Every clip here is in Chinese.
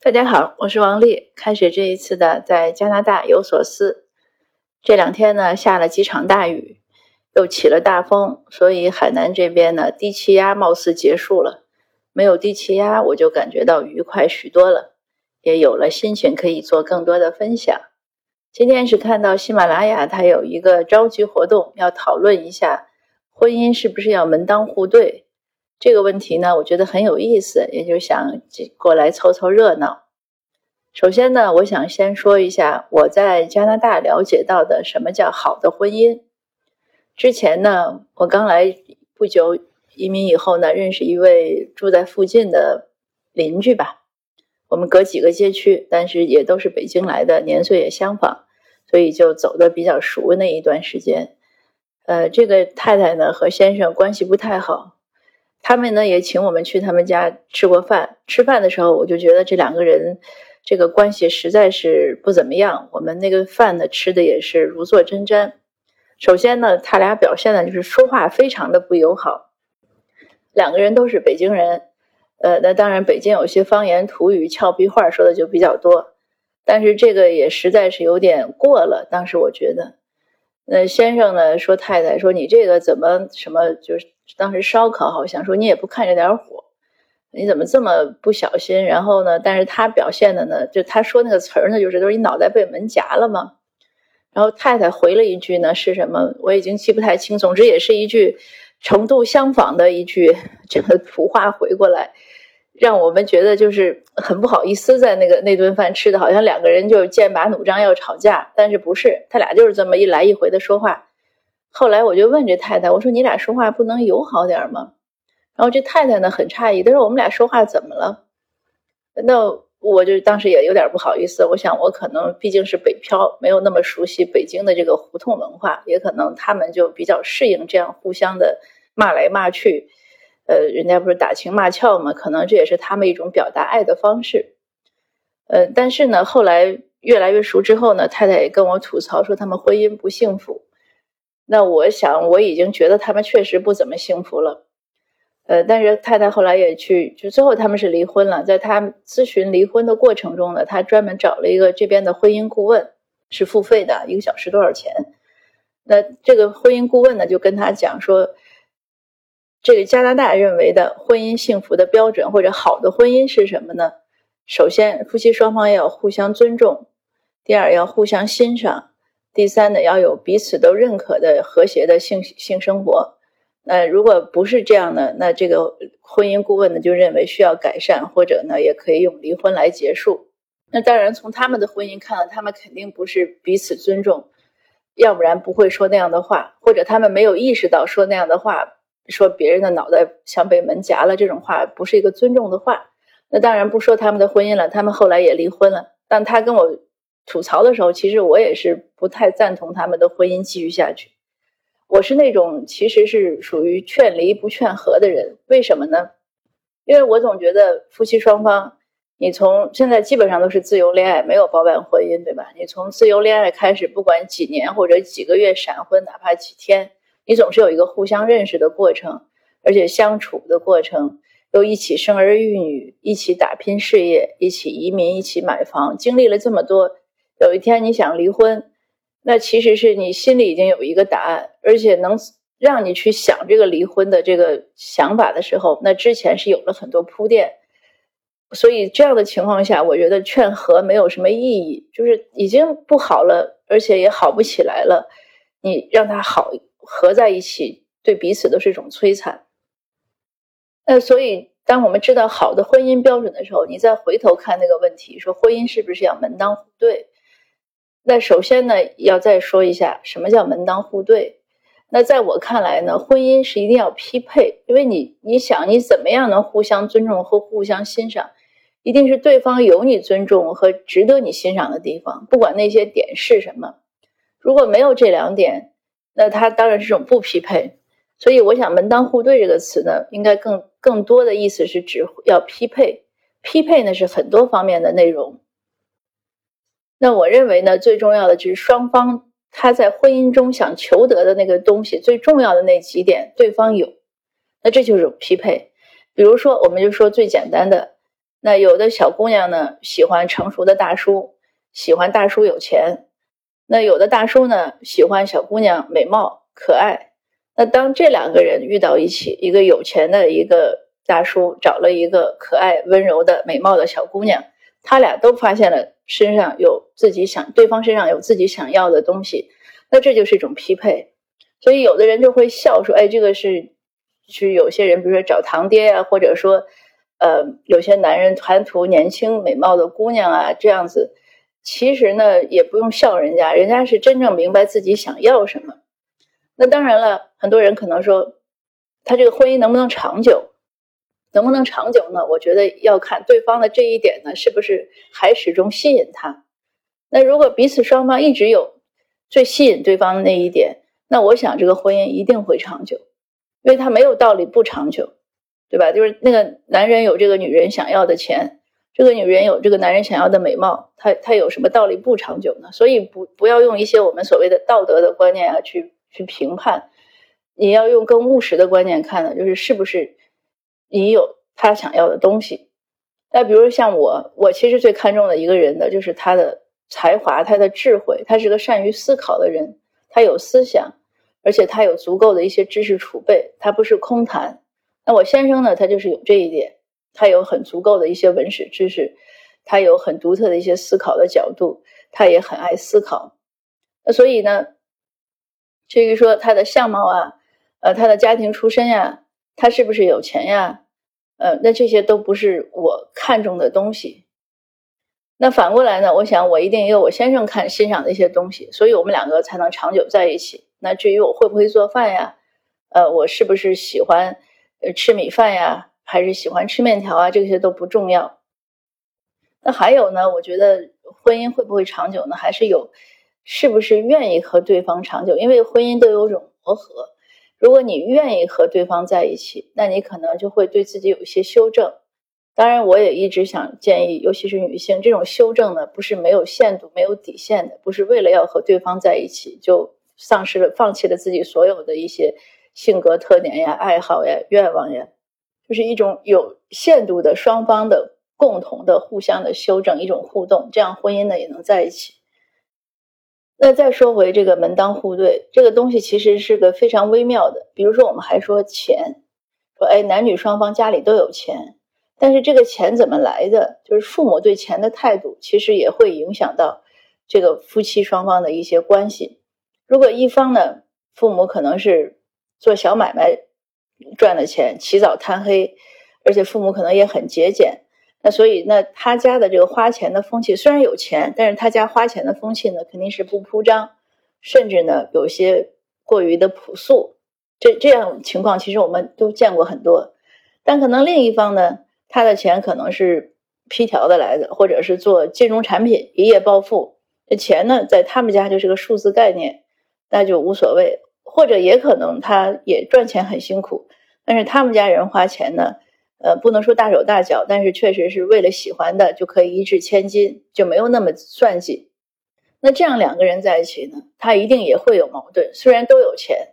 大家好，我是王丽。开始这一次的在加拿大有所思。这两天呢，下了几场大雨，又起了大风，所以海南这边呢，低气压貌似结束了。没有低气压，我就感觉到愉快许多了，也有了心情可以做更多的分享。今天是看到喜马拉雅它有一个召集活动，要讨论一下婚姻是不是要门当户对。这个问题呢，我觉得很有意思，也就想过来凑凑热闹。首先呢，我想先说一下我在加拿大了解到的什么叫好的婚姻。之前呢，我刚来不久，移民以后呢，认识一位住在附近的邻居吧，我们隔几个街区，但是也都是北京来的，年岁也相仿，所以就走的比较熟那一段时间。呃，这个太太呢和先生关系不太好。他们呢也请我们去他们家吃过饭，吃饭的时候我就觉得这两个人这个关系实在是不怎么样。我们那个饭呢吃的也是如坐针毡。首先呢，他俩表现的就是说话非常的不友好。两个人都是北京人，呃，那当然北京有些方言土语俏皮话说的就比较多，但是这个也实在是有点过了。当时我觉得。那先生呢说太太说你这个怎么什么就是当时烧烤好像说你也不看着点火，你怎么这么不小心？然后呢，但是他表现的呢，就他说那个词儿呢，就是都是你脑袋被门夹了吗？然后太太回了一句呢是什么？我已经记不太清，总之也是一句程度相仿的一句 这个土话回过来。让我们觉得就是很不好意思，在那个那顿饭吃的好像两个人就剑拔弩张要吵架，但是不是，他俩就是这么一来一回的说话。后来我就问这太太，我说你俩说话不能友好点吗？然后这太太呢很诧异，她说我们俩说话怎么了？那我就当时也有点不好意思，我想我可能毕竟是北漂，没有那么熟悉北京的这个胡同文化，也可能他们就比较适应这样互相的骂来骂去。呃，人家不是打情骂俏嘛，可能这也是他们一种表达爱的方式。呃，但是呢，后来越来越熟之后呢，太太也跟我吐槽说他们婚姻不幸福。那我想我已经觉得他们确实不怎么幸福了。呃，但是太太后来也去，就最后他们是离婚了。在他咨询离婚的过程中呢，他专门找了一个这边的婚姻顾问，是付费的，一个小时多少钱？那这个婚姻顾问呢，就跟他讲说。这个加拿大认为的婚姻幸福的标准或者好的婚姻是什么呢？首先，夫妻双方要互相尊重；第二，要互相欣赏；第三呢，要有彼此都认可的和谐的性性生活。那如果不是这样呢？那这个婚姻顾问呢就认为需要改善，或者呢也可以用离婚来结束。那当然，从他们的婚姻看，他们肯定不是彼此尊重，要不然不会说那样的话，或者他们没有意识到说那样的话。说别人的脑袋像被门夹了，这种话不是一个尊重的话。那当然不说他们的婚姻了，他们后来也离婚了。但他跟我吐槽的时候，其实我也是不太赞同他们的婚姻继续下去。我是那种其实是属于劝离不劝和的人。为什么呢？因为我总觉得夫妻双方，你从现在基本上都是自由恋爱，没有包办婚姻，对吧？你从自由恋爱开始，不管几年或者几个月闪婚，哪怕几天。你总是有一个互相认识的过程，而且相处的过程，又一起生儿育女，一起打拼事业，一起移民，一起买房，经历了这么多，有一天你想离婚，那其实是你心里已经有一个答案，而且能让你去想这个离婚的这个想法的时候，那之前是有了很多铺垫，所以这样的情况下，我觉得劝和没有什么意义，就是已经不好了，而且也好不起来了，你让他好。合在一起，对彼此都是一种摧残。那所以，当我们知道好的婚姻标准的时候，你再回头看那个问题，说婚姻是不是要门当户对？那首先呢，要再说一下什么叫门当户对。那在我看来呢，婚姻是一定要匹配，因为你你想，你怎么样能互相尊重和互相欣赏？一定是对方有你尊重和值得你欣赏的地方，不管那些点是什么。如果没有这两点，那它当然是种不匹配，所以我想“门当户对”这个词呢，应该更更多的意思是指要匹配。匹配呢是很多方面的内容。那我认为呢，最重要的就是双方他在婚姻中想求得的那个东西，最重要的那几点，对方有，那这就是匹配。比如说，我们就说最简单的，那有的小姑娘呢，喜欢成熟的大叔，喜欢大叔有钱；那有的大叔呢，喜欢小姑娘美貌可爱。那当这两个人遇到一起，一个有钱的一个大叔找了一个可爱温柔的美貌的小姑娘，他俩都发现了身上有自己想，对方身上有自己想要的东西，那这就是一种匹配。所以有的人就会笑说：“哎，这个是是有些人，比如说找堂爹啊，或者说。”呃，有些男人贪图年轻美貌的姑娘啊，这样子，其实呢也不用笑人家，人家是真正明白自己想要什么。那当然了，很多人可能说，他这个婚姻能不能长久？能不能长久呢？我觉得要看对方的这一点呢，是不是还始终吸引他。那如果彼此双方一直有最吸引对方的那一点，那我想这个婚姻一定会长久，因为他没有道理不长久。对吧？就是那个男人有这个女人想要的钱，这个女人有这个男人想要的美貌，他他有什么道理不长久呢？所以不不要用一些我们所谓的道德的观念啊去去评判，你要用更务实的观念看的，就是是不是你有他想要的东西。那比如像我，我其实最看重的一个人呢，就是他的才华、他的智慧，他是个善于思考的人，他有思想，而且他有足够的一些知识储备，他不是空谈。那我先生呢？他就是有这一点，他有很足够的一些文史知识，他有很独特的一些思考的角度，他也很爱思考。那所以呢，至于说他的相貌啊，呃，他的家庭出身呀，他是不是有钱呀？呃，那这些都不是我看重的东西。那反过来呢？我想我一定也有我先生看欣赏的一些东西，所以我们两个才能长久在一起。那至于我会不会做饭呀？呃，我是不是喜欢？呃，吃米饭呀，还是喜欢吃面条啊？这些都不重要。那还有呢？我觉得婚姻会不会长久呢？还是有，是不是愿意和对方长久？因为婚姻都有种磨合。如果你愿意和对方在一起，那你可能就会对自己有一些修正。当然，我也一直想建议，尤其是女性，这种修正呢，不是没有限度、没有底线的，不是为了要和对方在一起就丧失了、放弃了自己所有的一些。性格特点呀、爱好呀、愿望呀，就是一种有限度的双方的共同的互相的修正，一种互动，这样婚姻呢也能在一起。那再说回这个门当户对这个东西，其实是个非常微妙的。比如说，我们还说钱，说哎，男女双方家里都有钱，但是这个钱怎么来的？就是父母对钱的态度，其实也会影响到这个夫妻双方的一些关系。如果一方呢，父母可能是。做小买卖赚的钱，起早贪黑，而且父母可能也很节俭。那所以，那他家的这个花钱的风气虽然有钱，但是他家花钱的风气呢，肯定是不铺张，甚至呢有些过于的朴素。这这样情况其实我们都见过很多。但可能另一方呢，他的钱可能是批条的来的，或者是做金融产品一夜暴富，这钱呢在他们家就是个数字概念，那就无所谓。或者也可能他也赚钱很辛苦，但是他们家人花钱呢，呃，不能说大手大脚，但是确实是为了喜欢的就可以一掷千金，就没有那么算计。那这样两个人在一起呢，他一定也会有矛盾。虽然都有钱，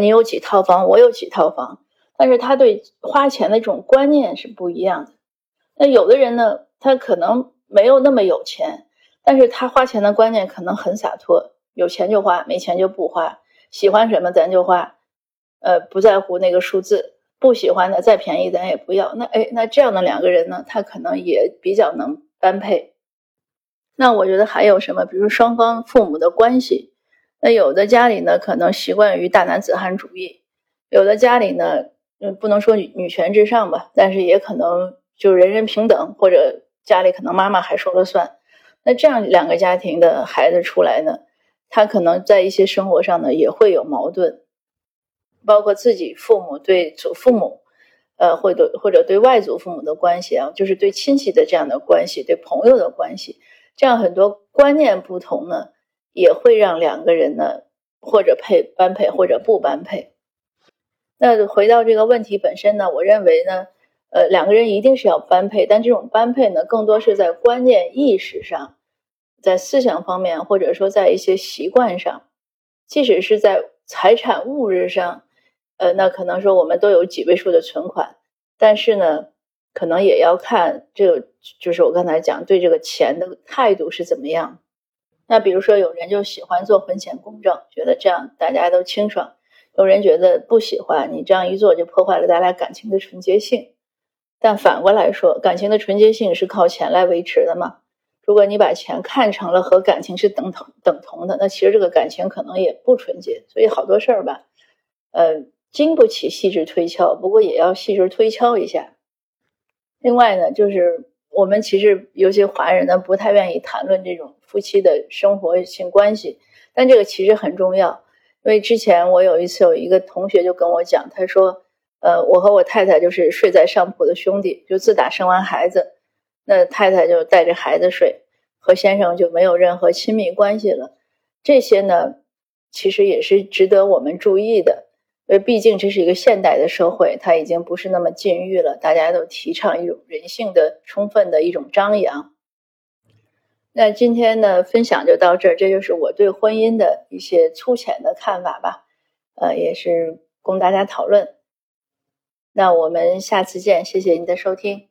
你有几套房，我有几套房，但是他对花钱的这种观念是不一样的。那有的人呢，他可能没有那么有钱，但是他花钱的观念可能很洒脱，有钱就花，没钱就不花。喜欢什么咱就花，呃，不在乎那个数字。不喜欢的再便宜咱也不要。那哎，那这样的两个人呢，他可能也比较能般配。那我觉得还有什么？比如双方父母的关系。那有的家里呢，可能习惯于大男子汉主义；有的家里呢，嗯，不能说女女权至上吧，但是也可能就人人平等，或者家里可能妈妈还说了算。那这样两个家庭的孩子出来呢？他可能在一些生活上呢也会有矛盾，包括自己父母对祖父母，呃，或者或者对外祖父母的关系啊，就是对亲戚的这样的关系，对朋友的关系，这样很多观念不同呢，也会让两个人呢或者配般配或者不般配。那回到这个问题本身呢，我认为呢，呃，两个人一定是要般配，但这种般配呢，更多是在观念意识上。在思想方面，或者说在一些习惯上，即使是在财产物质上，呃，那可能说我们都有几位数的存款，但是呢，可能也要看这个，就是我刚才讲对这个钱的态度是怎么样。那比如说，有人就喜欢做婚前公证，觉得这样大家都清爽；有人觉得不喜欢，你这样一做就破坏了大家感情的纯洁性。但反过来说，感情的纯洁性是靠钱来维持的嘛？如果你把钱看成了和感情是等同等同的，那其实这个感情可能也不纯洁。所以好多事儿吧，呃，经不起细致推敲，不过也要细致推敲一下。另外呢，就是我们其实有些华人呢不太愿意谈论这种。夫妻的生活性关系，但这个其实很重要，因为之前我有一次有一个同学就跟我讲，他说，呃，我和我太太就是睡在上铺的兄弟，就自打生完孩子，那太太就带着孩子睡，和先生就没有任何亲密关系了。这些呢，其实也是值得我们注意的，因为毕竟这是一个现代的社会，它已经不是那么禁欲了，大家都提倡一种人性的充分的一种张扬。那今天呢，分享就到这儿，这就是我对婚姻的一些粗浅的看法吧，呃，也是供大家讨论。那我们下次见，谢谢您的收听。